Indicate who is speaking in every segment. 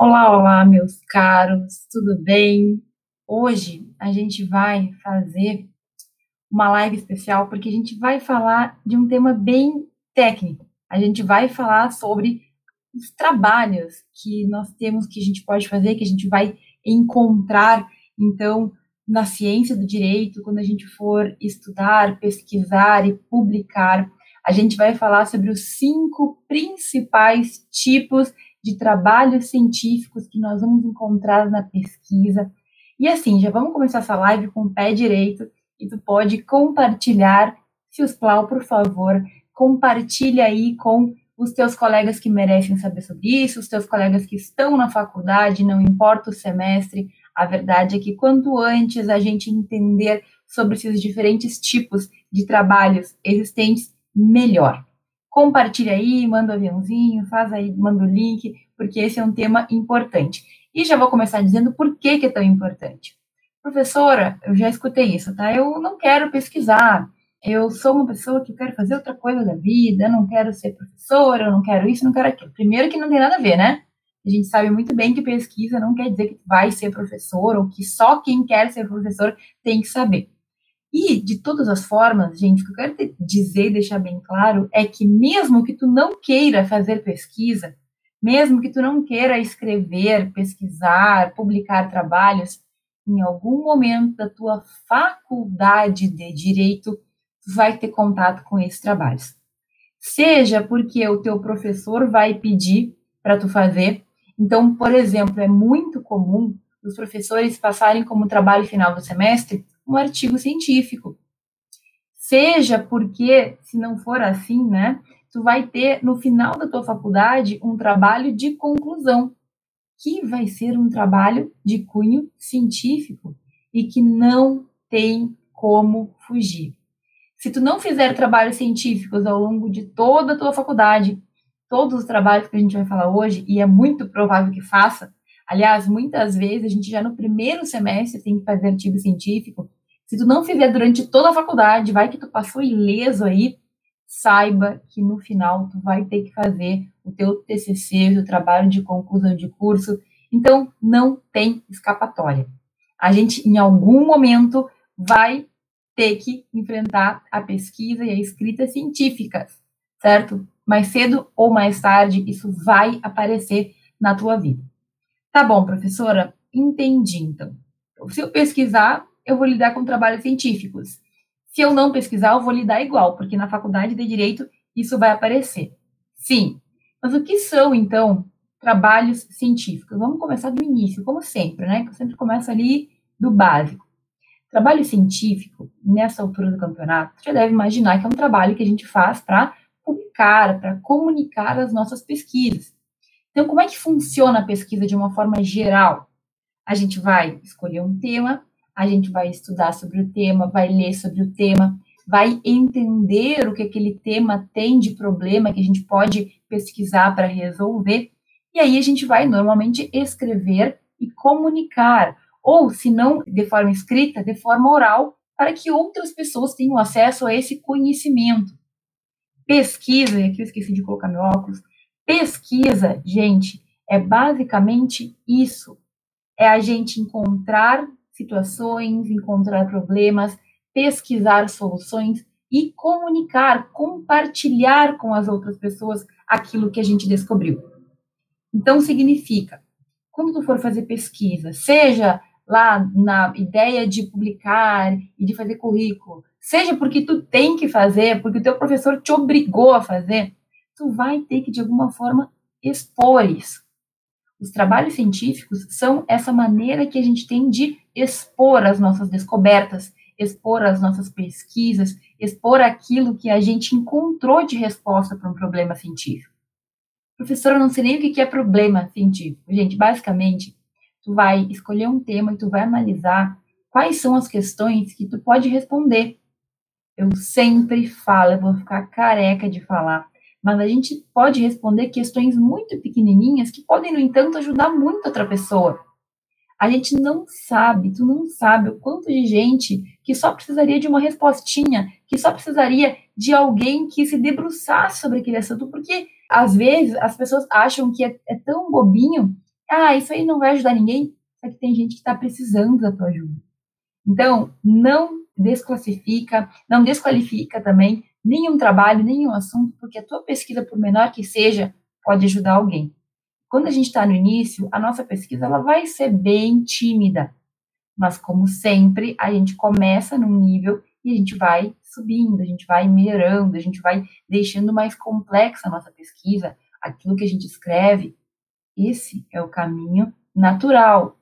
Speaker 1: Olá, olá, meus caros, tudo bem? Hoje a gente vai fazer uma live especial porque a gente vai falar de um tema bem técnico. A gente vai falar sobre os trabalhos que nós temos que a gente pode fazer, que a gente vai encontrar, então, na ciência do direito, quando a gente for estudar, pesquisar e publicar. A gente vai falar sobre os cinco principais tipos de trabalhos científicos que nós vamos encontrar na pesquisa. E assim, já vamos começar essa live com o pé direito e tu pode compartilhar, Fiusplau, por favor, compartilha aí com os teus colegas que merecem saber sobre isso, os teus colegas que estão na faculdade, não importa o semestre, a verdade é que quanto antes a gente entender sobre esses diferentes tipos de trabalhos existentes, melhor compartilha aí, manda o um aviãozinho, faz aí, manda o link, porque esse é um tema importante. E já vou começar dizendo por que, que é tão importante. Professora, eu já escutei isso, tá? Eu não quero pesquisar, eu sou uma pessoa que quero fazer outra coisa da vida, eu não quero ser professora, eu não quero isso, não quero aquilo. Primeiro que não tem nada a ver, né? A gente sabe muito bem que pesquisa não quer dizer que vai ser professor ou que só quem quer ser professor tem que saber. E, de todas as formas, gente, o que eu quero te dizer e deixar bem claro é que mesmo que tu não queira fazer pesquisa, mesmo que tu não queira escrever, pesquisar, publicar trabalhos, em algum momento da tua faculdade de direito, tu vai ter contato com esses trabalhos. Seja porque o teu professor vai pedir para tu fazer. Então, por exemplo, é muito comum os professores passarem como trabalho final do semestre um artigo científico. Seja porque, se não for assim, né, tu vai ter no final da tua faculdade um trabalho de conclusão, que vai ser um trabalho de cunho científico e que não tem como fugir. Se tu não fizer trabalhos científicos ao longo de toda a tua faculdade, todos os trabalhos que a gente vai falar hoje, e é muito provável que faça, aliás, muitas vezes a gente já no primeiro semestre tem que fazer artigo científico, se tu não fizer durante toda a faculdade, vai que tu passou ileso aí, saiba que no final tu vai ter que fazer o teu TCC, o teu trabalho de conclusão de curso. Então, não tem escapatória. A gente, em algum momento, vai ter que enfrentar a pesquisa e a escrita científicas, certo? Mais cedo ou mais tarde, isso vai aparecer na tua vida. Tá bom, professora? Entendi, então. Se eu pesquisar, eu vou lidar com trabalhos científicos. Se eu não pesquisar, eu vou lidar igual, porque na faculdade de direito isso vai aparecer. Sim. Mas o que são, então, trabalhos científicos? Vamos começar do início, como sempre, né? Eu sempre começo ali do básico. Trabalho científico, nessa altura do campeonato, você deve imaginar que é um trabalho que a gente faz para publicar, para comunicar as nossas pesquisas. Então, como é que funciona a pesquisa de uma forma geral? A gente vai escolher um tema, a gente vai estudar sobre o tema, vai ler sobre o tema, vai entender o que aquele tema tem de problema que a gente pode pesquisar para resolver, e aí a gente vai normalmente escrever e comunicar, ou se não de forma escrita, de forma oral, para que outras pessoas tenham acesso a esse conhecimento. Pesquisa, aqui eu esqueci de colocar meu óculos, pesquisa, gente, é basicamente isso. É a gente encontrar situações, encontrar problemas, pesquisar soluções e comunicar, compartilhar com as outras pessoas aquilo que a gente descobriu. Então, significa, quando tu for fazer pesquisa, seja lá na ideia de publicar e de fazer currículo, seja porque tu tem que fazer, porque o teu professor te obrigou a fazer, tu vai ter que, de alguma forma, expor isso. Os trabalhos científicos são essa maneira que a gente tem de expor as nossas descobertas, expor as nossas pesquisas, expor aquilo que a gente encontrou de resposta para um problema científico. Professora, eu não sei nem o que é problema científico. Gente, basicamente, tu vai escolher um tema e tu vai analisar quais são as questões que tu pode responder. Eu sempre falo, eu vou ficar careca de falar, mas a gente pode responder questões muito pequenininhas que podem, no entanto, ajudar muito outra pessoa. A gente não sabe, tu não sabe o quanto de gente que só precisaria de uma respostinha, que só precisaria de alguém que se debruçasse sobre aquele assunto, porque às vezes as pessoas acham que é, é tão bobinho Ah, isso aí não vai ajudar ninguém. Só que tem gente que está precisando da tua ajuda. Então, não desclassifica, não desqualifica também nenhum trabalho, nenhum assunto, porque a tua pesquisa, por menor que seja, pode ajudar alguém. Quando a gente está no início, a nossa pesquisa ela vai ser bem tímida, mas como sempre, a gente começa num nível e a gente vai subindo, a gente vai melhorando, a gente vai deixando mais complexa a nossa pesquisa, aquilo que a gente escreve. Esse é o caminho natural.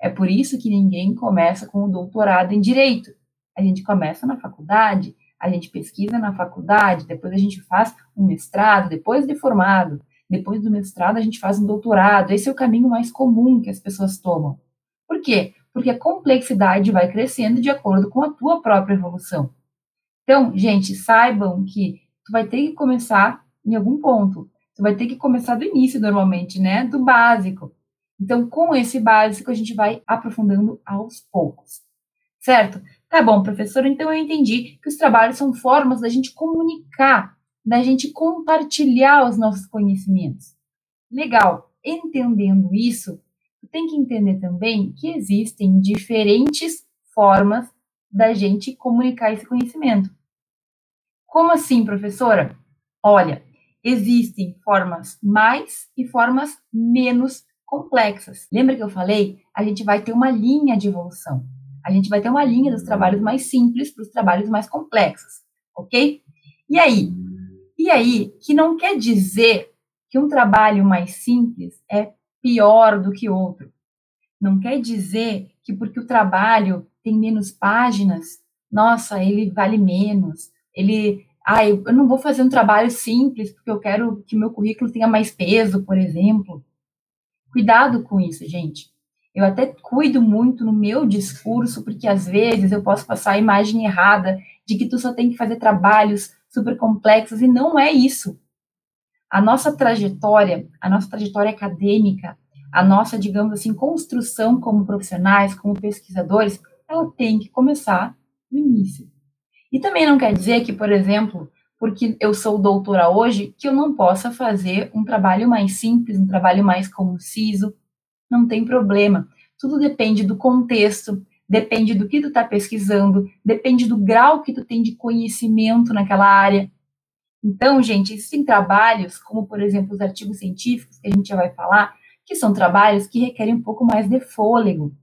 Speaker 1: É por isso que ninguém começa com o doutorado em direito. A gente começa na faculdade, a gente pesquisa na faculdade, depois a gente faz um mestrado, depois de formado, depois do mestrado a gente faz um doutorado. Esse é o caminho mais comum que as pessoas tomam. Por quê? Porque a complexidade vai crescendo de acordo com a tua própria evolução. Então, gente, saibam que tu vai ter que começar em algum ponto. Tu vai ter que começar do início normalmente, né? Do básico. Então, com esse básico, a gente vai aprofundando aos poucos. Certo? Tá bom, professor, então eu entendi que os trabalhos são formas da gente comunicar, da gente compartilhar os nossos conhecimentos. Legal. Entendendo isso, tem que entender também que existem diferentes formas da gente comunicar esse conhecimento. Como assim, professora? Olha, existem formas mais e formas menos complexas. Lembra que eu falei? A gente vai ter uma linha de evolução. A gente vai ter uma linha dos trabalhos mais simples para os trabalhos mais complexos, ok? E aí? E aí, que não quer dizer que um trabalho mais simples é pior do que outro. Não quer dizer que porque o trabalho tem menos páginas, nossa, ele vale menos. Ele, ah, eu, não vou fazer um trabalho simples porque eu quero que meu currículo tenha mais peso, por exemplo. Cuidado com isso, gente. Eu até cuido muito no meu discurso, porque às vezes eu posso passar a imagem errada de que tu só tem que fazer trabalhos super complexos, e não é isso. A nossa trajetória, a nossa trajetória acadêmica, a nossa, digamos assim, construção como profissionais, como pesquisadores, ela tem que começar no início. E também não quer dizer que, por exemplo, porque eu sou doutora hoje, que eu não possa fazer um trabalho mais simples, um trabalho mais conciso. Não tem problema. Tudo depende do contexto, depende do que tu está pesquisando, depende do grau que tu tem de conhecimento naquela área. Então, gente, existem trabalhos, como por exemplo os artigos científicos, que a gente já vai falar, que são trabalhos que requerem um pouco mais de fôlego.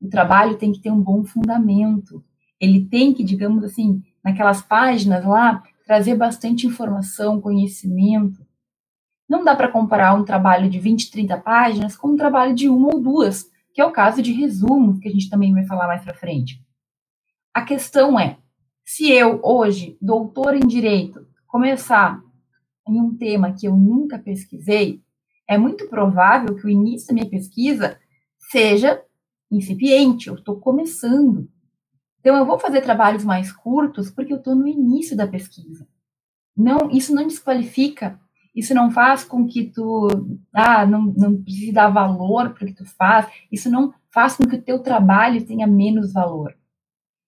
Speaker 1: O trabalho tem que ter um bom fundamento. Ele tem que, digamos assim, naquelas páginas lá, trazer bastante informação, conhecimento. Não dá para comparar um trabalho de 20, 30 páginas com um trabalho de uma ou duas, que é o caso de resumo, que a gente também vai falar mais para frente. A questão é, se eu hoje, doutor em direito, começar em um tema que eu nunca pesquisei, é muito provável que o início da minha pesquisa seja incipiente, eu estou começando. Então, eu vou fazer trabalhos mais curtos porque eu estou no início da pesquisa. Não, isso não desqualifica, isso não faz com que tu ah, não, não precise dar valor para o que tu faz, isso não faz com que o teu trabalho tenha menos valor.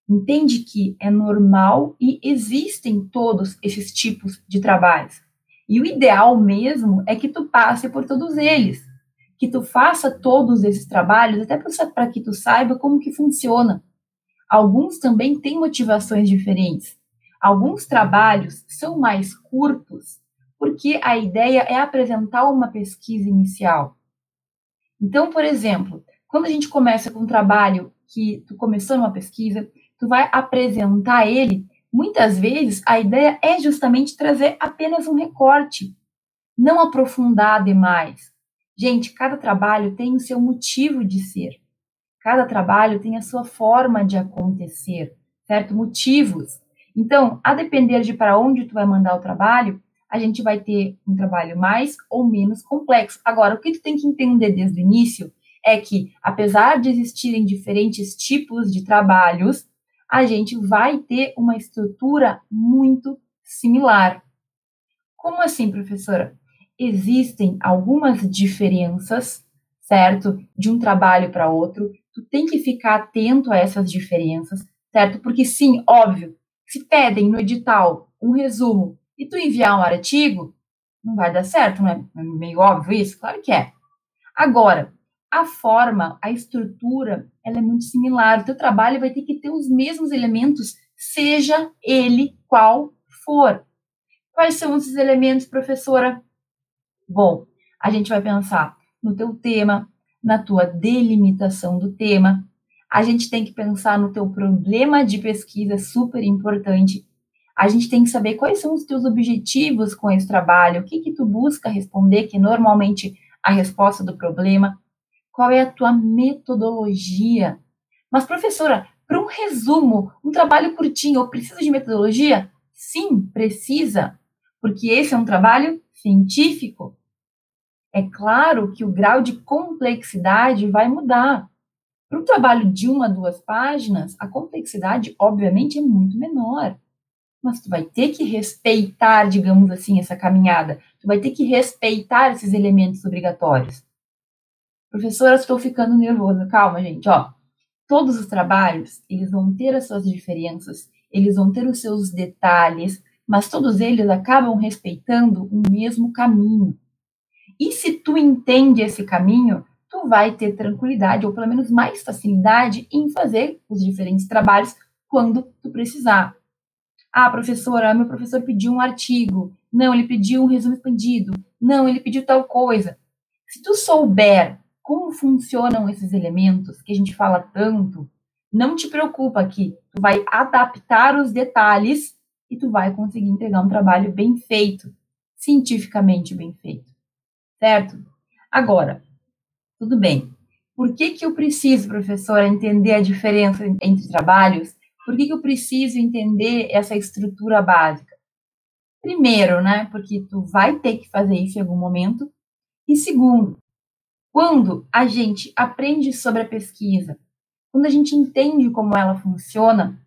Speaker 1: Entende que é normal e existem todos esses tipos de trabalhos. E o ideal mesmo é que tu passe por todos eles, que tu faça todos esses trabalhos, até para que tu saiba como que funciona. Alguns também têm motivações diferentes. Alguns trabalhos são mais curtos, porque a ideia é apresentar uma pesquisa inicial. Então, por exemplo, quando a gente começa com um trabalho que tu começou numa pesquisa, tu vai apresentar ele Muitas vezes a ideia é justamente trazer apenas um recorte, não aprofundar demais. Gente, cada trabalho tem o seu motivo de ser. Cada trabalho tem a sua forma de acontecer, certo? Motivos. Então, a depender de para onde tu vai mandar o trabalho, a gente vai ter um trabalho mais ou menos complexo. Agora, o que tu tem que entender desde o início é que, apesar de existirem diferentes tipos de trabalhos, a gente vai ter uma estrutura muito similar. Como assim, professora? Existem algumas diferenças, certo? De um trabalho para outro. Tu tem que ficar atento a essas diferenças, certo? Porque sim, óbvio, se pedem no edital um resumo e tu enviar um artigo, não vai dar certo, não é? é meio óbvio isso? Claro que é. Agora, a forma, a estrutura, ela é muito similar. O teu trabalho vai ter que ter os mesmos elementos, seja ele qual for. Quais são esses elementos, professora? Bom, a gente vai pensar no teu tema, na tua delimitação do tema. A gente tem que pensar no teu problema de pesquisa, super importante. A gente tem que saber quais são os teus objetivos com esse trabalho, o que que tu busca responder, que normalmente a resposta do problema. Qual é a tua metodologia? Mas, professora, para um resumo, um trabalho curtinho, eu preciso de metodologia? Sim, precisa, porque esse é um trabalho científico. É claro que o grau de complexidade vai mudar. Para um trabalho de uma, duas páginas, a complexidade, obviamente, é muito menor. Mas tu vai ter que respeitar, digamos assim, essa caminhada. Tu vai ter que respeitar esses elementos obrigatórios. Professora, estou ficando nervosa. Calma, gente, ó. Todos os trabalhos, eles vão ter as suas diferenças, eles vão ter os seus detalhes, mas todos eles acabam respeitando o mesmo caminho. E se tu entende esse caminho, tu vai ter tranquilidade, ou pelo menos mais facilidade em fazer os diferentes trabalhos quando tu precisar. Ah, professora, meu professor pediu um artigo. Não, ele pediu um resumo expandido. Não, ele pediu tal coisa. Se tu souber como funcionam esses elementos que a gente fala tanto, não te preocupa que tu vai adaptar os detalhes e tu vai conseguir entregar um trabalho bem feito, cientificamente bem feito certo? Agora, tudo bem. Por que, que eu preciso, professora, entender a diferença entre trabalhos? Por que, que eu preciso entender essa estrutura básica? Primeiro, né, porque tu vai ter que fazer isso em algum momento. E segundo, quando a gente aprende sobre a pesquisa, quando a gente entende como ela funciona,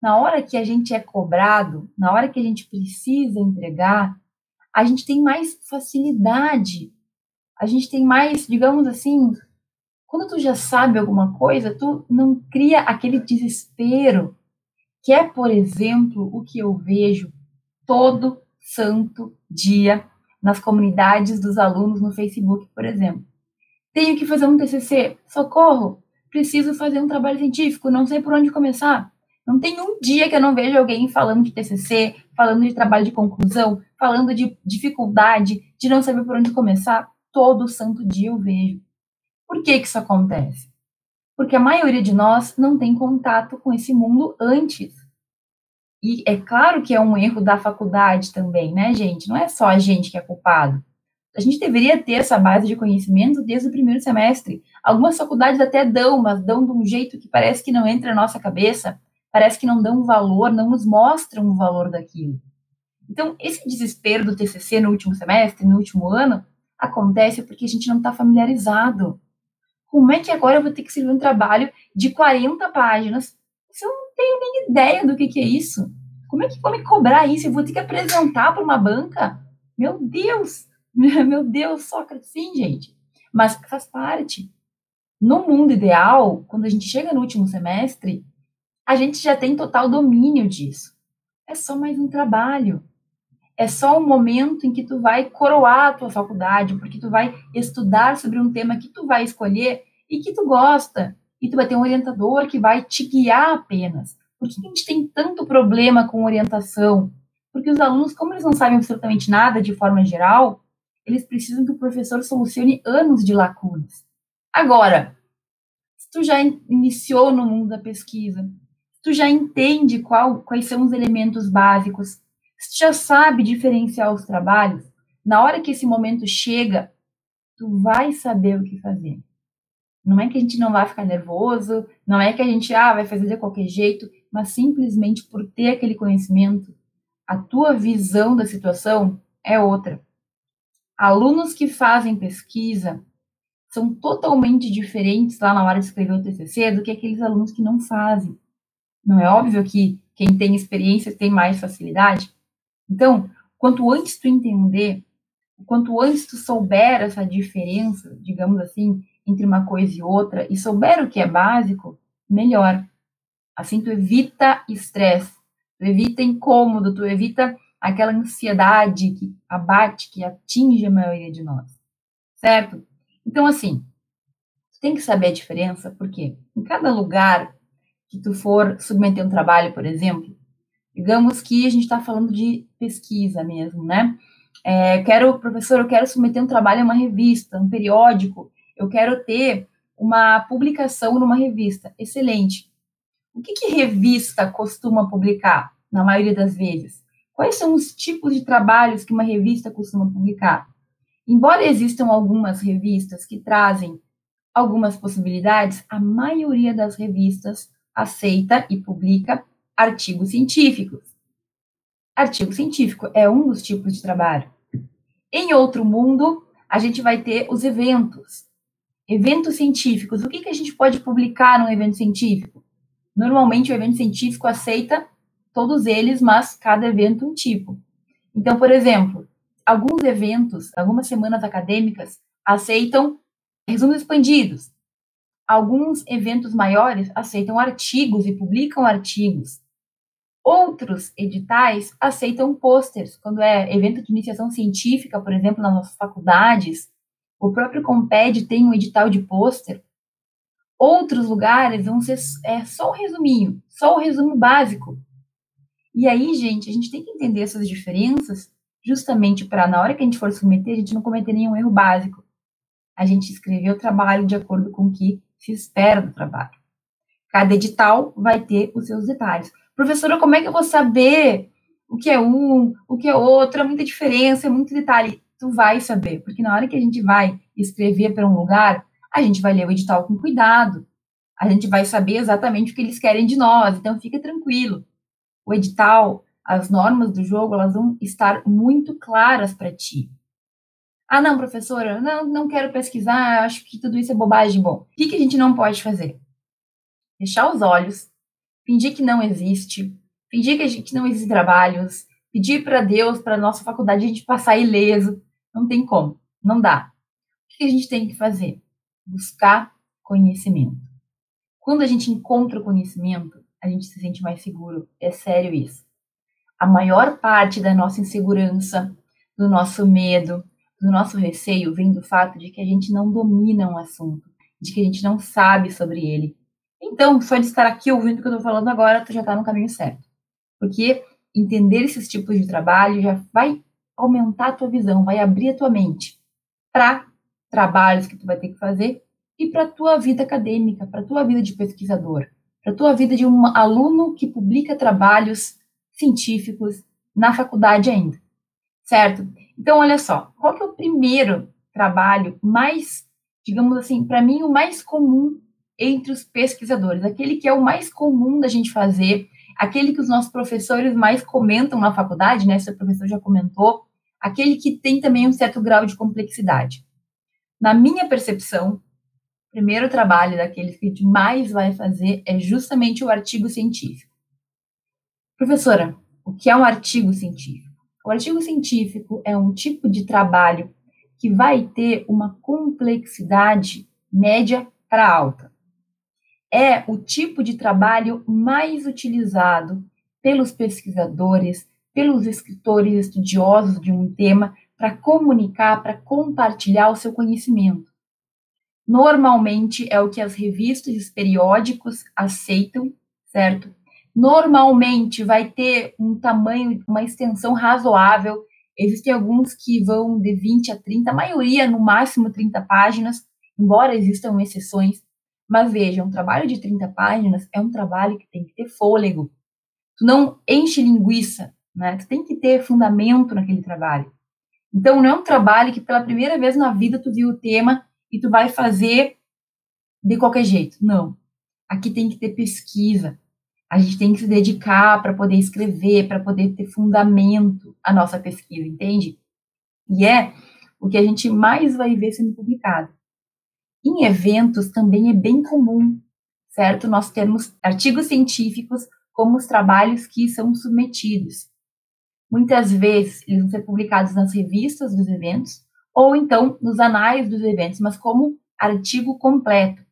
Speaker 1: na hora que a gente é cobrado, na hora que a gente precisa entregar, a gente tem mais facilidade a gente tem mais, digamos assim, quando tu já sabe alguma coisa, tu não cria aquele desespero, que é, por exemplo, o que eu vejo todo santo dia nas comunidades dos alunos no Facebook, por exemplo. Tenho que fazer um TCC, socorro, preciso fazer um trabalho científico, não sei por onde começar. Não tem um dia que eu não vejo alguém falando de TCC, falando de trabalho de conclusão, falando de dificuldade, de não saber por onde começar todo santo dia eu vejo. Por que, que isso acontece? Porque a maioria de nós não tem contato com esse mundo antes. E é claro que é um erro da faculdade também, né, gente? Não é só a gente que é culpado. A gente deveria ter essa base de conhecimento desde o primeiro semestre. Algumas faculdades até dão, mas dão de um jeito que parece que não entra na nossa cabeça, parece que não dão valor, não nos mostram o valor daquilo. Então, esse desespero do TCC no último semestre, no último ano, acontece porque a gente não está familiarizado. Como é que agora eu vou ter que escrever um trabalho de 40 páginas se eu não tenho nem ideia do que, que é isso? Como é que vou me cobrar isso? Eu vou ter que apresentar para uma banca? Meu Deus! Meu Deus, Sócrates, sim, gente. Mas faz parte. No mundo ideal, quando a gente chega no último semestre, a gente já tem total domínio disso. É só mais um trabalho é só um momento em que tu vai coroar a tua faculdade, porque tu vai estudar sobre um tema que tu vai escolher e que tu gosta. E tu vai ter um orientador que vai te guiar apenas. Por que a gente tem tanto problema com orientação? Porque os alunos, como eles não sabem absolutamente nada de forma geral, eles precisam que o professor solucione anos de lacunas. Agora, se tu já iniciou no mundo da pesquisa, tu já entende qual, quais são os elementos básicos, já sabe diferenciar os trabalhos, na hora que esse momento chega, tu vai saber o que fazer. Não é que a gente não vai ficar nervoso, não é que a gente ah, vai fazer de qualquer jeito, mas simplesmente por ter aquele conhecimento, a tua visão da situação é outra. Alunos que fazem pesquisa são totalmente diferentes lá na hora de escrever o TCC do que aqueles alunos que não fazem. Não é óbvio que quem tem experiência tem mais facilidade? Então, quanto antes tu entender, quanto antes tu souber essa diferença, digamos assim, entre uma coisa e outra, e souber o que é básico, melhor. Assim tu evita estresse, tu evita incômodo, tu evita aquela ansiedade que abate, que atinge a maioria de nós. Certo? Então, assim, Tu tem que saber a diferença, porque em cada lugar que tu for submeter um trabalho, por exemplo, digamos que a gente está falando de pesquisa mesmo, né? É, quero, professor, eu quero submeter um trabalho a uma revista, um periódico, eu quero ter uma publicação numa revista. Excelente. O que, que revista costuma publicar, na maioria das vezes? Quais são os tipos de trabalhos que uma revista costuma publicar? Embora existam algumas revistas que trazem algumas possibilidades, a maioria das revistas aceita e publica artigos científicos. Artigo científico é um dos tipos de trabalho. Em outro mundo, a gente vai ter os eventos. Eventos científicos. O que, que a gente pode publicar num evento científico? Normalmente, o evento científico aceita todos eles, mas cada evento um tipo. Então, por exemplo, alguns eventos, algumas semanas acadêmicas, aceitam resumos expandidos. Alguns eventos maiores aceitam artigos e publicam artigos. Outros editais aceitam posters, quando é evento de iniciação científica, por exemplo, nas nossas faculdades. O próprio Comped tem um edital de pôster. Outros lugares vão ser é, só o resuminho, só o resumo básico. E aí, gente, a gente tem que entender essas diferenças justamente para, na hora que a gente for submeter, a gente não cometer nenhum erro básico. A gente escrever o trabalho de acordo com o que se espera do trabalho. Cada edital vai ter os seus detalhes. Professora, como é que eu vou saber o que é um, o que é outro? É muita diferença, é muito detalhe. Tu vai saber, porque na hora que a gente vai escrever para um lugar, a gente vai ler o edital com cuidado. A gente vai saber exatamente o que eles querem de nós, então fica tranquilo. O edital, as normas do jogo, elas vão estar muito claras para ti. Ah, não, professora, não, não quero pesquisar, acho que tudo isso é bobagem. Bom, o que, que a gente não pode fazer? Fechar os olhos, fingir que não existe, fingir que, a gente, não existe trabalhos, pedir para Deus, para nossa faculdade, a gente passar ileso. Não tem como, não dá. O que a gente tem que fazer? Buscar conhecimento. Quando a gente encontra o conhecimento, a gente se sente mais seguro. É sério isso. A maior parte da nossa insegurança, do nosso medo, do nosso receio vem do fato de que a gente não domina um assunto, de que a gente não sabe sobre ele. Então, só de estar aqui ouvindo o que eu estou falando agora, tu já está no caminho certo. Porque entender esses tipos de trabalho já vai aumentar a tua visão, vai abrir a tua mente para trabalhos que tu vai ter que fazer e para tua vida acadêmica, para tua vida de pesquisador, para tua vida de um aluno que publica trabalhos científicos na faculdade ainda, certo? Então, olha só, qual que é o primeiro trabalho mais, digamos assim, para mim o mais comum entre os pesquisadores, aquele que é o mais comum da gente fazer, aquele que os nossos professores mais comentam na faculdade, né? Seu professor já comentou, aquele que tem também um certo grau de complexidade. Na minha percepção, o primeiro trabalho daqueles que a gente mais vai fazer é justamente o artigo científico. Professora, o que é um artigo científico? O artigo científico é um tipo de trabalho que vai ter uma complexidade média para alta. É o tipo de trabalho mais utilizado pelos pesquisadores, pelos escritores estudiosos de um tema para comunicar, para compartilhar o seu conhecimento. Normalmente é o que as revistas e os periódicos aceitam, certo? normalmente vai ter um tamanho, uma extensão razoável. Existem alguns que vão de 20 a 30, a maioria no máximo 30 páginas, embora existam exceções. Mas veja, um trabalho de 30 páginas é um trabalho que tem que ter fôlego. Tu não enche linguiça, né? Tu tem que ter fundamento naquele trabalho. Então, não é um trabalho que pela primeira vez na vida tu viu o tema e tu vai fazer de qualquer jeito. Não. Aqui tem que ter pesquisa, a gente tem que se dedicar para poder escrever, para poder ter fundamento a nossa pesquisa, entende? E é o que a gente mais vai ver sendo publicado. Em eventos também é bem comum, certo? Nós temos artigos científicos como os trabalhos que são submetidos. Muitas vezes eles vão ser publicados nas revistas dos eventos ou então nos anais dos eventos, mas como artigo completo.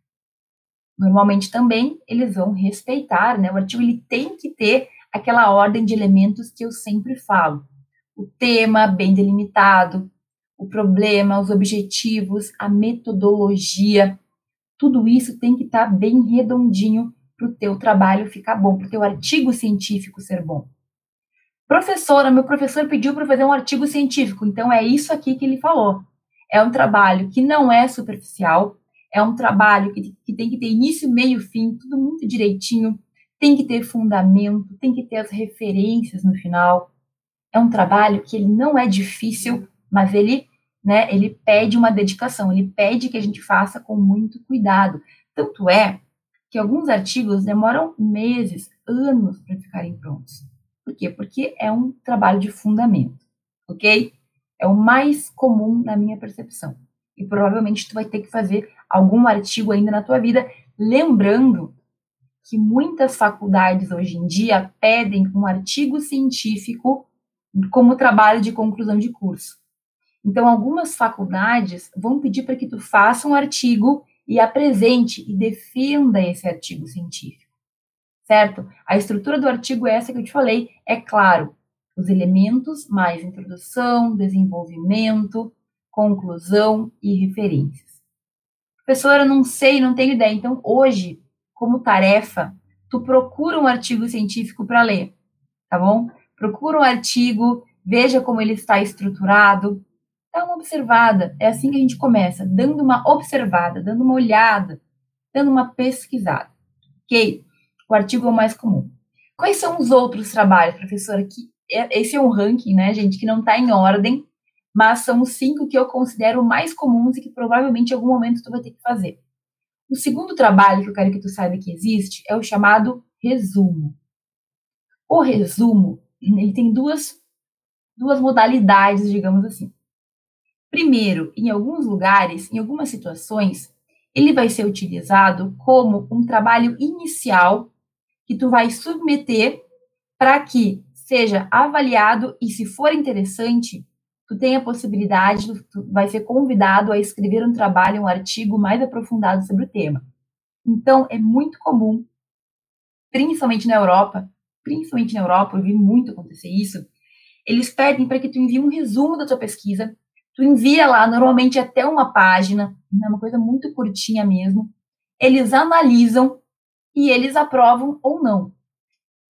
Speaker 1: Normalmente também eles vão respeitar, né? O artigo ele tem que ter aquela ordem de elementos que eu sempre falo. O tema bem delimitado, o problema, os objetivos, a metodologia, Tudo isso tem que estar tá bem redondinho para o teu trabalho ficar bom, para o teu artigo científico ser bom. Professora, meu professor pediu para fazer um artigo científico, então é isso aqui que ele falou. É um trabalho que não é superficial, é um trabalho que, que tem que ter início, meio, fim, tudo muito direitinho, tem que ter fundamento, tem que ter as referências no final. É um trabalho que ele não é difícil, mas ele, né, ele pede uma dedicação, ele pede que a gente faça com muito cuidado. Tanto é que alguns artigos demoram meses, anos para ficarem prontos. Por quê? Porque é um trabalho de fundamento, ok? É o mais comum na minha percepção. E provavelmente tu vai ter que fazer algum artigo ainda na tua vida, lembrando que muitas faculdades hoje em dia pedem um artigo científico como trabalho de conclusão de curso. Então, algumas faculdades vão pedir para que tu faça um artigo e apresente e defenda esse artigo científico. Certo? A estrutura do artigo é essa que eu te falei, é claro, os elementos mais introdução, desenvolvimento, conclusão e referências. Professora, não sei, não tenho ideia. Então, hoje, como tarefa, tu procura um artigo científico para ler, tá bom? Procura um artigo, veja como ele está estruturado, dá uma observada. É assim que a gente começa, dando uma observada, dando uma olhada, dando uma pesquisada. Ok? O artigo é o mais comum. Quais são os outros trabalhos, professora? Que é, esse é um ranking, né, gente, que não está em ordem, mas são os cinco que eu considero mais comuns e que provavelmente em algum momento tu vai ter que fazer. O segundo trabalho que eu quero que tu saiba que existe é o chamado resumo. O resumo, ele tem duas, duas modalidades, digamos assim. Primeiro, em alguns lugares, em algumas situações, ele vai ser utilizado como um trabalho inicial que tu vai submeter para que seja avaliado e, se for interessante, tu tem a possibilidade, tu vai ser convidado a escrever um trabalho, um artigo mais aprofundado sobre o tema. Então, é muito comum, principalmente na Europa, principalmente na Europa, eu vi muito acontecer isso, eles pedem para que tu envie um resumo da tua pesquisa, tu envia lá, normalmente até uma página, é uma coisa muito curtinha mesmo, eles analisam e eles aprovam ou não.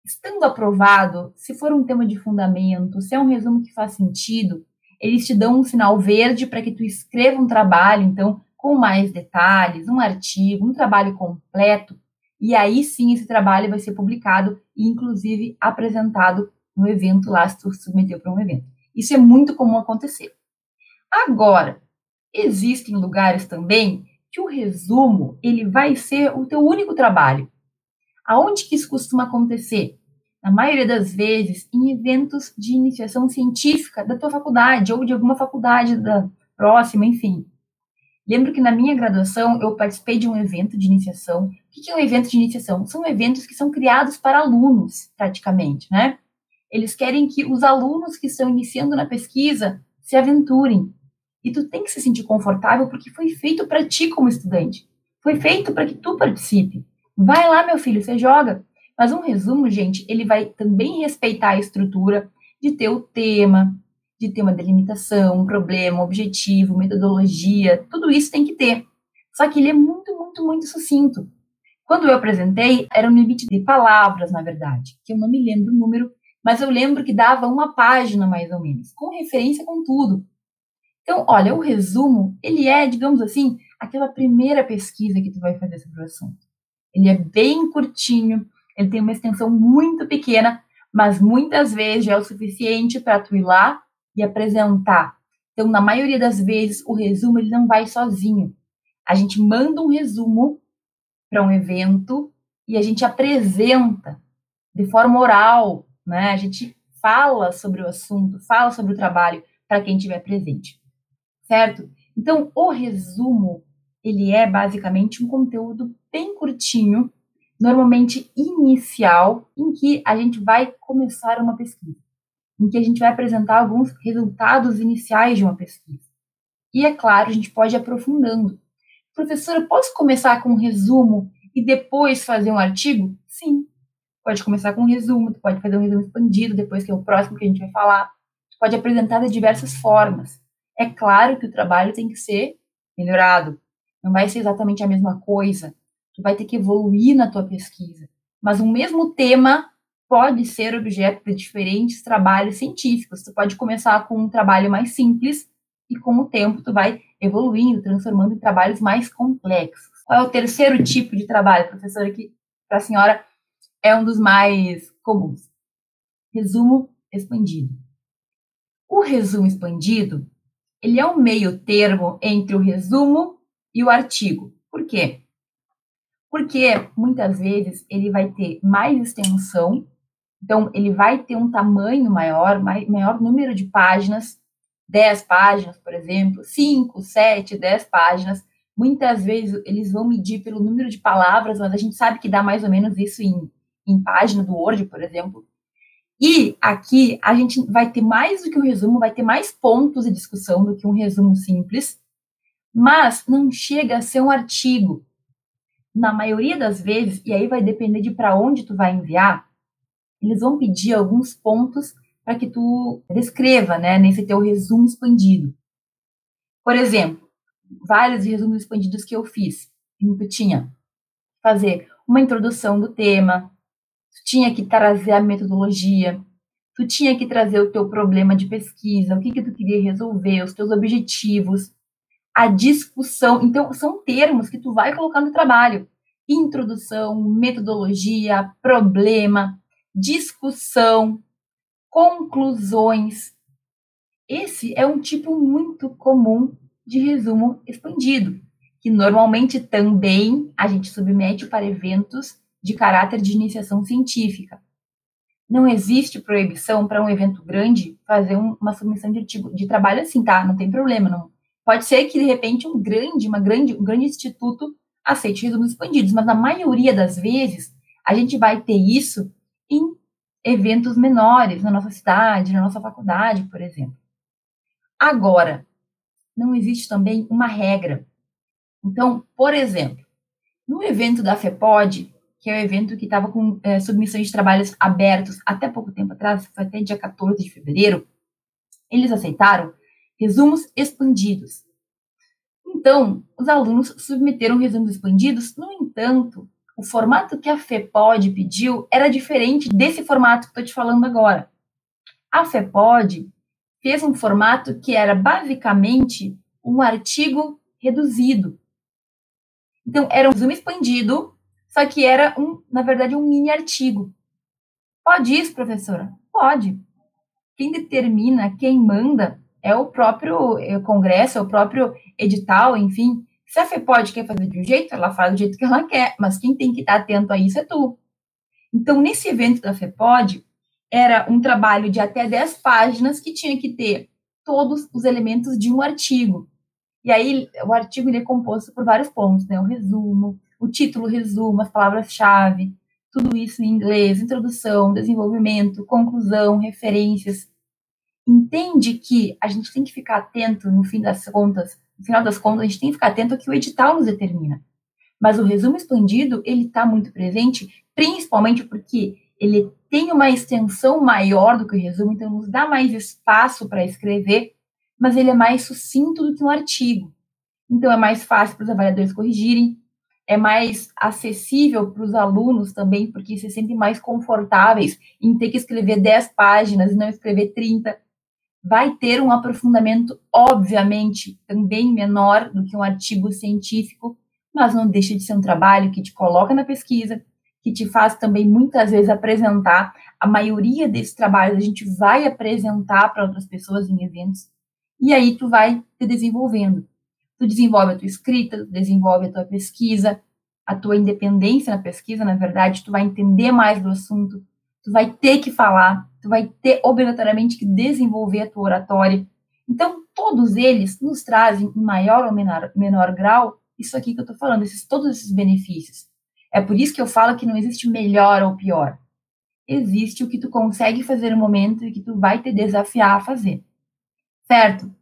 Speaker 1: Estando aprovado, se for um tema de fundamento, se é um resumo que faz sentido, eles te dão um sinal verde para que tu escreva um trabalho, então, com mais detalhes, um artigo, um trabalho completo, e aí sim esse trabalho vai ser publicado e, inclusive, apresentado no evento lá, se tu submeteu para um evento. Isso é muito comum acontecer. Agora, existem lugares também que o resumo ele vai ser o teu único trabalho. Aonde que isso costuma acontecer? na maioria das vezes, em eventos de iniciação científica da tua faculdade ou de alguma faculdade da próxima, enfim. Lembro que na minha graduação eu participei de um evento de iniciação. O que é um evento de iniciação? São eventos que são criados para alunos, praticamente, né? Eles querem que os alunos que estão iniciando na pesquisa se aventurem. E tu tem que se sentir confortável porque foi feito para ti como estudante. Foi feito para que tu participe. Vai lá, meu filho, você joga. Mas um resumo, gente, ele vai também respeitar a estrutura de ter o tema, de ter uma delimitação, um problema, um objetivo, metodologia, tudo isso tem que ter. Só que ele é muito, muito, muito sucinto. Quando eu apresentei, era um limite de palavras, na verdade, que eu não me lembro o número, mas eu lembro que dava uma página mais ou menos, com referência com tudo. Então, olha, o resumo, ele é, digamos assim, aquela primeira pesquisa que tu vai fazer sobre o assunto. Ele é bem curtinho, ele tem uma extensão muito pequena, mas muitas vezes já é o suficiente para tu ir lá e apresentar. Então, na maioria das vezes, o resumo ele não vai sozinho. A gente manda um resumo para um evento e a gente apresenta de forma oral, né? A gente fala sobre o assunto, fala sobre o trabalho para quem estiver presente, certo? Então, o resumo ele é basicamente um conteúdo bem curtinho normalmente inicial, em que a gente vai começar uma pesquisa, em que a gente vai apresentar alguns resultados iniciais de uma pesquisa. E é claro, a gente pode ir aprofundando. Professora, posso começar com um resumo e depois fazer um artigo? Sim. Pode começar com um resumo, pode fazer um resumo expandido, depois que é o próximo que a gente vai falar. pode apresentar de diversas formas. É claro que o trabalho tem que ser melhorado. não vai ser exatamente a mesma coisa. Tu vai ter que evoluir na tua pesquisa. Mas o mesmo tema pode ser objeto de diferentes trabalhos científicos. Tu pode começar com um trabalho mais simples e com o tempo tu vai evoluindo, transformando em trabalhos mais complexos. Qual é o terceiro tipo de trabalho, professora, que para a senhora é um dos mais comuns? Resumo expandido. O resumo expandido, ele é um meio termo entre o resumo e o artigo. Por quê? Porque muitas vezes ele vai ter mais extensão, então ele vai ter um tamanho maior, maior número de páginas, 10 páginas, por exemplo, 5, 7, 10 páginas. Muitas vezes eles vão medir pelo número de palavras, mas a gente sabe que dá mais ou menos isso em, em página do Word, por exemplo. E aqui a gente vai ter mais do que um resumo, vai ter mais pontos de discussão do que um resumo simples, mas não chega a ser um artigo. Na maioria das vezes, e aí vai depender de para onde tu vai enviar, eles vão pedir alguns pontos para que tu descreva, né, nesse teu resumo expandido. Por exemplo, vários resumos expandidos que eu fiz, que eu tinha fazer uma introdução do tema, tu tinha que trazer a metodologia, tu tinha que trazer o teu problema de pesquisa, o que que tu queria resolver, os teus objetivos, a discussão. Então, são termos que tu vai colocar no trabalho. Introdução, metodologia, problema, discussão, conclusões. Esse é um tipo muito comum de resumo expandido, que normalmente também a gente submete para eventos de caráter de iniciação científica. Não existe proibição para um evento grande fazer um, uma submissão de, de trabalho assim, tá? Não tem problema. Não. Pode ser que, de repente, um grande, uma grande, um grande instituto aceite resumos expandidos, mas na maioria das vezes a gente vai ter isso em eventos menores na nossa cidade, na nossa faculdade, por exemplo. Agora, não existe também uma regra. Então, por exemplo, no evento da FEPOD, que é o evento que estava com é, submissões de trabalhos abertos até pouco tempo atrás, foi até dia 14 de fevereiro, eles aceitaram resumos expandidos. Então, os alunos submeteram resumos expandidos, no entanto, o formato que a FEPOD pediu era diferente desse formato que estou te falando agora. A FEPOD fez um formato que era basicamente um artigo reduzido. Então, era um resumo expandido só que era, um, na verdade, um mini artigo. Pode isso, professora? Pode. Quem determina, quem manda, é o próprio é Congresso, é o próprio edital, enfim. Se a FEPOD quer fazer de um jeito, ela faz do jeito que ela quer, mas quem tem que estar atento a isso é tu. Então, nesse evento da FEPOD, era um trabalho de até 10 páginas que tinha que ter todos os elementos de um artigo. E aí, o artigo ele é composto por vários pontos, né? O resumo, o título, resumo, as palavras-chave, tudo isso em inglês, introdução, desenvolvimento, conclusão, referências. Entende que a gente tem que ficar atento no fim das contas, no final das contas, a gente tem que ficar atento ao que o edital nos determina. Mas o resumo expandido, ele está muito presente, principalmente porque ele tem uma extensão maior do que o resumo, então nos dá mais espaço para escrever, mas ele é mais sucinto do que um artigo. Então é mais fácil para os avaliadores corrigirem, é mais acessível para os alunos também, porque se sentem mais confortáveis em ter que escrever 10 páginas e não escrever 30. Vai ter um aprofundamento, obviamente, também menor do que um artigo científico, mas não deixa de ser um trabalho que te coloca na pesquisa, que te faz também muitas vezes apresentar. A maioria desses trabalhos a gente vai apresentar para outras pessoas em eventos, e aí tu vai te desenvolvendo tu desenvolve a tua escrita, tu desenvolve a tua pesquisa, a tua independência na pesquisa, na verdade, tu vai entender mais do assunto, tu vai ter que falar, tu vai ter obrigatoriamente que desenvolver a tua oratória. Então, todos eles nos trazem, em maior ou menor, menor grau, isso aqui que eu estou falando, esses, todos esses benefícios. É por isso que eu falo que não existe melhor ou pior. Existe o que tu consegue fazer no momento e que tu vai te desafiar a fazer. Certo?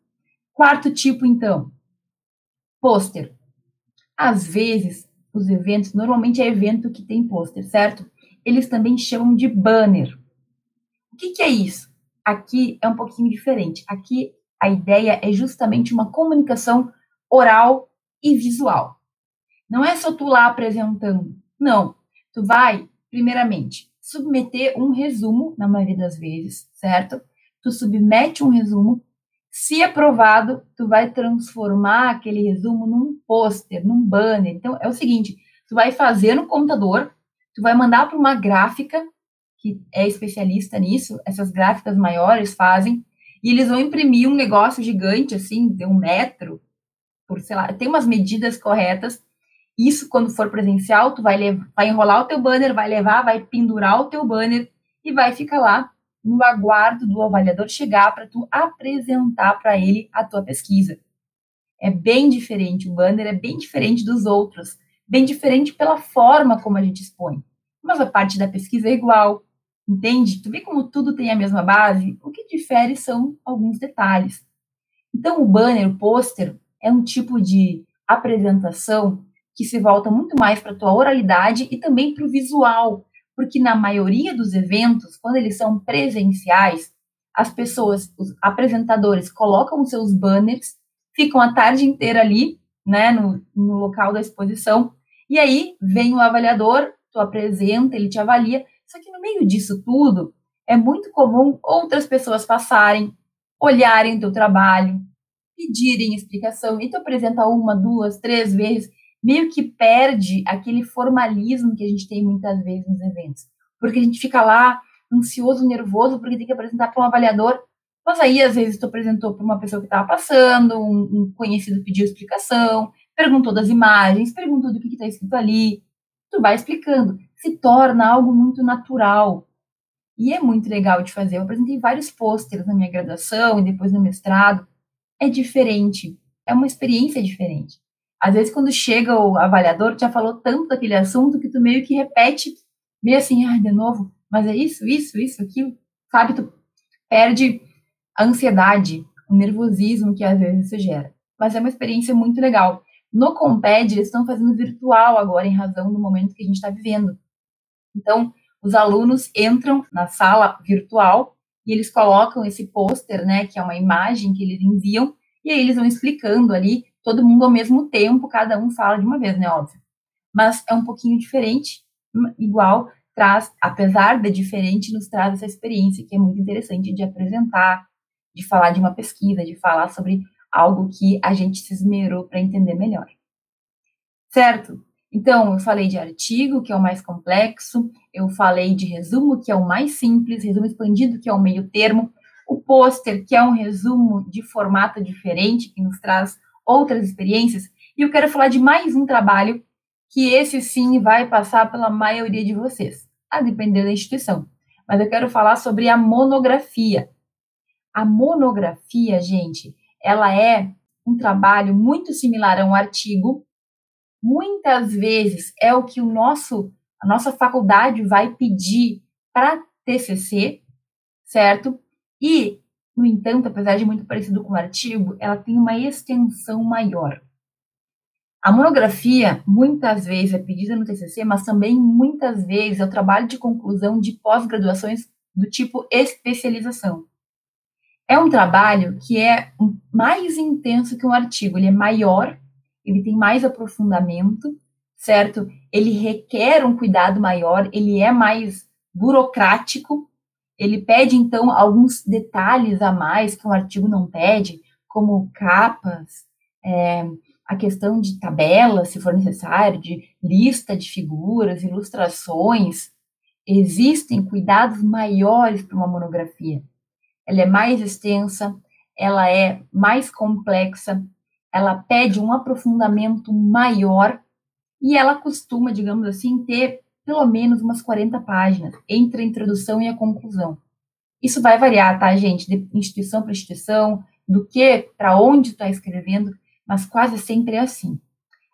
Speaker 1: Quarto tipo, então, Pôster. Às vezes, os eventos, normalmente é evento que tem pôster, certo? Eles também chamam de banner. O que, que é isso? Aqui é um pouquinho diferente. Aqui a ideia é justamente uma comunicação oral e visual. Não é só tu lá apresentando. Não. Tu vai, primeiramente, submeter um resumo, na maioria das vezes, certo? Tu submete um resumo. Se aprovado, tu vai transformar aquele resumo num pôster, num banner. Então, é o seguinte: tu vai fazer no computador, tu vai mandar para uma gráfica, que é especialista nisso, essas gráficas maiores fazem, e eles vão imprimir um negócio gigante, assim, de um metro, por, sei lá, tem umas medidas corretas. Isso, quando for presencial, tu vai, levar, vai enrolar o teu banner, vai levar, vai pendurar o teu banner e vai ficar lá no aguardo do avaliador chegar para tu apresentar para ele a tua pesquisa. É bem diferente, o banner é bem diferente dos outros, bem diferente pela forma como a gente expõe. Mas a parte da pesquisa é igual, entende? Tu vê como tudo tem a mesma base? O que difere são alguns detalhes. Então, o banner, o pôster, é um tipo de apresentação que se volta muito mais para a tua oralidade e também para o visual, porque na maioria dos eventos, quando eles são presenciais, as pessoas, os apresentadores colocam seus banners, ficam a tarde inteira ali, né, no, no local da exposição, e aí vem o avaliador, tu apresenta, ele te avalia, só que no meio disso tudo, é muito comum outras pessoas passarem, olharem teu trabalho, pedirem explicação, e tu apresenta uma, duas, três vezes, meio que perde aquele formalismo que a gente tem muitas vezes nos eventos. Porque a gente fica lá ansioso, nervoso, porque tem que apresentar para um avaliador. Mas aí, às vezes, tu apresentou para uma pessoa que estava passando, um, um, conhecido pediu explicação, perguntou das imagens, perguntou do que está escrito ali. Tu vai explicando. Se torna algo muito natural. E é muito legal de fazer. Eu apresentei vários pôsteres na minha graduação e depois no mestrado. É diferente. É uma experiência diferente. Às vezes, quando chega o avaliador, já falou tanto daquele assunto que tu meio que repete, meio assim, ah, de novo, mas é isso, isso, isso, aquilo. Sabe, tu perde a ansiedade, o nervosismo que às vezes isso gera. Mas é uma experiência muito legal. No Comped, eles estão fazendo virtual agora, em razão do momento que a gente está vivendo. Então, os alunos entram na sala virtual e eles colocam esse pôster, né, que é uma imagem que eles enviam, e aí eles vão explicando ali todo mundo ao mesmo tempo, cada um fala de uma vez, né, óbvio. Mas é um pouquinho diferente, igual, traz, apesar de diferente, nos traz essa experiência que é muito interessante de apresentar, de falar de uma pesquisa, de falar sobre algo que a gente se esmerou para entender melhor. Certo? Então, eu falei de artigo, que é o mais complexo, eu falei de resumo, que é o mais simples, resumo expandido, que é o meio termo, o pôster, que é um resumo de formato diferente, que nos traz outras experiências, e eu quero falar de mais um trabalho que esse sim vai passar pela maioria de vocês, a depender da instituição. Mas eu quero falar sobre a monografia. A monografia, gente, ela é um trabalho muito similar a um artigo. Muitas vezes é o que o nosso a nossa faculdade vai pedir para TCC, certo? E no entanto, apesar de muito parecido com o artigo, ela tem uma extensão maior. A monografia muitas vezes é pedida no TCC, mas também muitas vezes é o trabalho de conclusão de pós-graduações do tipo especialização. É um trabalho que é mais intenso que um artigo, ele é maior, ele tem mais aprofundamento, certo? Ele requer um cuidado maior, ele é mais burocrático, ele pede, então, alguns detalhes a mais que um artigo não pede, como capas, é, a questão de tabelas, se for necessário, de lista de figuras, ilustrações. Existem cuidados maiores para uma monografia. Ela é mais extensa, ela é mais complexa, ela pede um aprofundamento maior e ela costuma, digamos assim, ter pelo menos umas 40 páginas entre a introdução e a conclusão. Isso vai variar, tá, gente? De instituição para instituição, do que para onde está escrevendo, mas quase sempre é assim.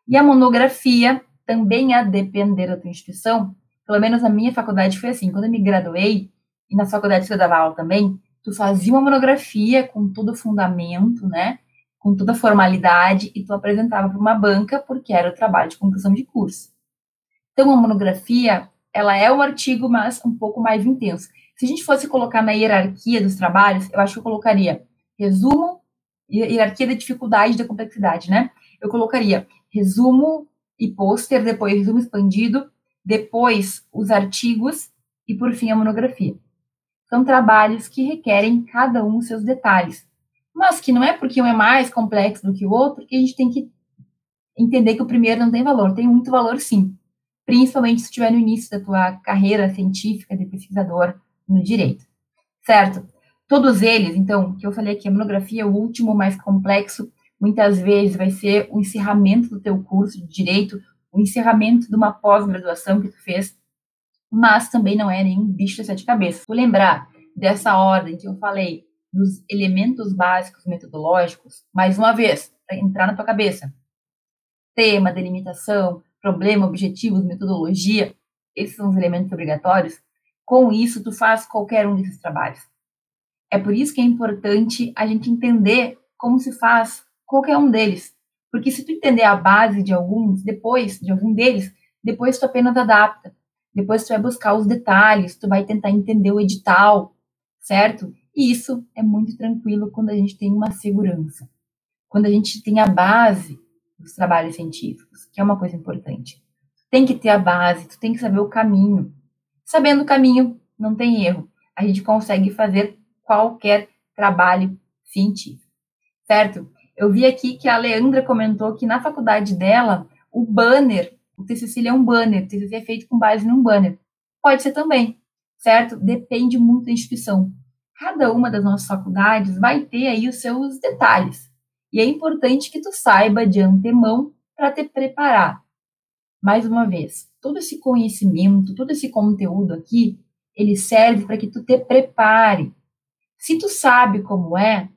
Speaker 1: E a monografia também a depender da tua instituição, pelo menos na minha faculdade foi assim. Quando eu me graduei, e na faculdade que eu dava aula também, tu fazia uma monografia com todo o fundamento, né? Com toda a formalidade, e tu apresentava para uma banca, porque era o trabalho de conclusão de curso. Então, a monografia, ela é um artigo, mas um pouco mais intenso. Se a gente fosse colocar na hierarquia dos trabalhos, eu acho que eu colocaria resumo, hierarquia da dificuldade e da complexidade, né? eu colocaria resumo e pôster, depois resumo expandido, depois os artigos e, por fim, a monografia. São trabalhos que requerem cada um seus detalhes, mas que não é porque um é mais complexo do que o outro que a gente tem que entender que o primeiro não tem valor. Tem muito valor, sim, principalmente se estiver no início da tua carreira científica de pesquisador no direito, certo? Todos eles, então, que eu falei aqui, a monografia, o último mais complexo, muitas vezes vai ser o encerramento do teu curso de direito, o encerramento de uma pós-graduação que tu fez, mas também não é nenhum bicho de sete cabeças. Tu lembrar dessa ordem que eu falei, dos elementos básicos metodológicos, mais uma vez, para entrar na tua cabeça. Tema, delimitação, problema, objetivos, metodologia, esses são os elementos obrigatórios. Com isso, tu faz qualquer um desses trabalhos. É por isso que é importante a gente entender como se faz qualquer um deles. Porque se tu entender a base de alguns, depois, de algum deles, depois tu apenas adapta. Depois tu vai buscar os detalhes, tu vai tentar entender o edital, certo? E isso é muito tranquilo quando a gente tem uma segurança. Quando a gente tem a base dos trabalhos científicos, que é uma coisa importante. Tem que ter a base, tu tem que saber o caminho. Sabendo o caminho, não tem erro. A gente consegue fazer qualquer trabalho científico, certo? Eu vi aqui que a Leandra comentou que na faculdade dela, o banner, o TCC é um banner, o TCC é feito com base num banner. Pode ser também, certo? Depende muito da instituição. Cada uma das nossas faculdades vai ter aí os seus detalhes. E é importante que tu saiba de antemão para te preparar. Mais uma vez, todo esse conhecimento, todo esse conteúdo aqui, ele serve para que tu te prepare se tu sabe como é,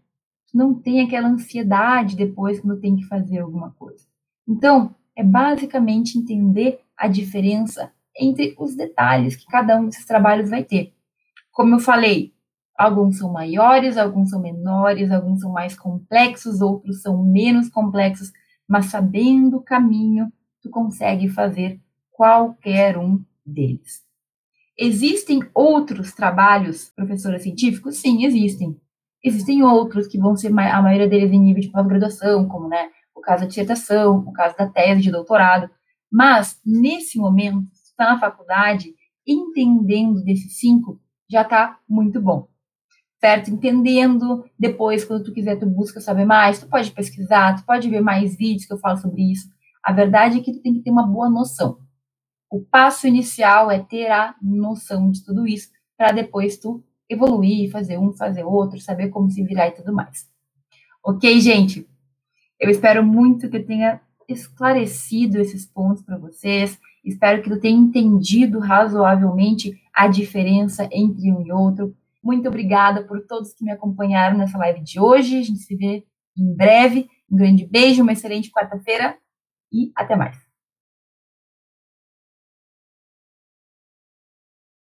Speaker 1: tu não tem aquela ansiedade depois quando tem que fazer alguma coisa. Então, é basicamente entender a diferença entre os detalhes que cada um desses trabalhos vai ter. Como eu falei, alguns são maiores, alguns são menores, alguns são mais complexos, outros são menos complexos, mas sabendo o caminho, tu consegue fazer qualquer um deles. Existem outros trabalhos, professores científicos? Sim, existem. Existem outros que vão ser, a maioria deles em nível de pós-graduação, como né, o caso da dissertação, o caso da tese de doutorado. Mas, nesse momento, está na faculdade, entendendo desses cinco, já está muito bom. Certo? Entendendo, depois, quando tu quiser, tu busca saber mais, tu pode pesquisar, tu pode ver mais vídeos que eu falo sobre isso. A verdade é que tu tem que ter uma boa noção. O passo inicial é ter a noção de tudo isso, para depois tu evoluir, fazer um, fazer outro, saber como se virar e tudo mais. Ok, gente? Eu espero muito que eu tenha esclarecido esses pontos para vocês. Espero que tu tenha entendido razoavelmente a diferença entre um e outro. Muito obrigada por todos que me acompanharam nessa live de hoje. A gente se vê em breve. Um grande beijo, uma excelente quarta-feira e até mais.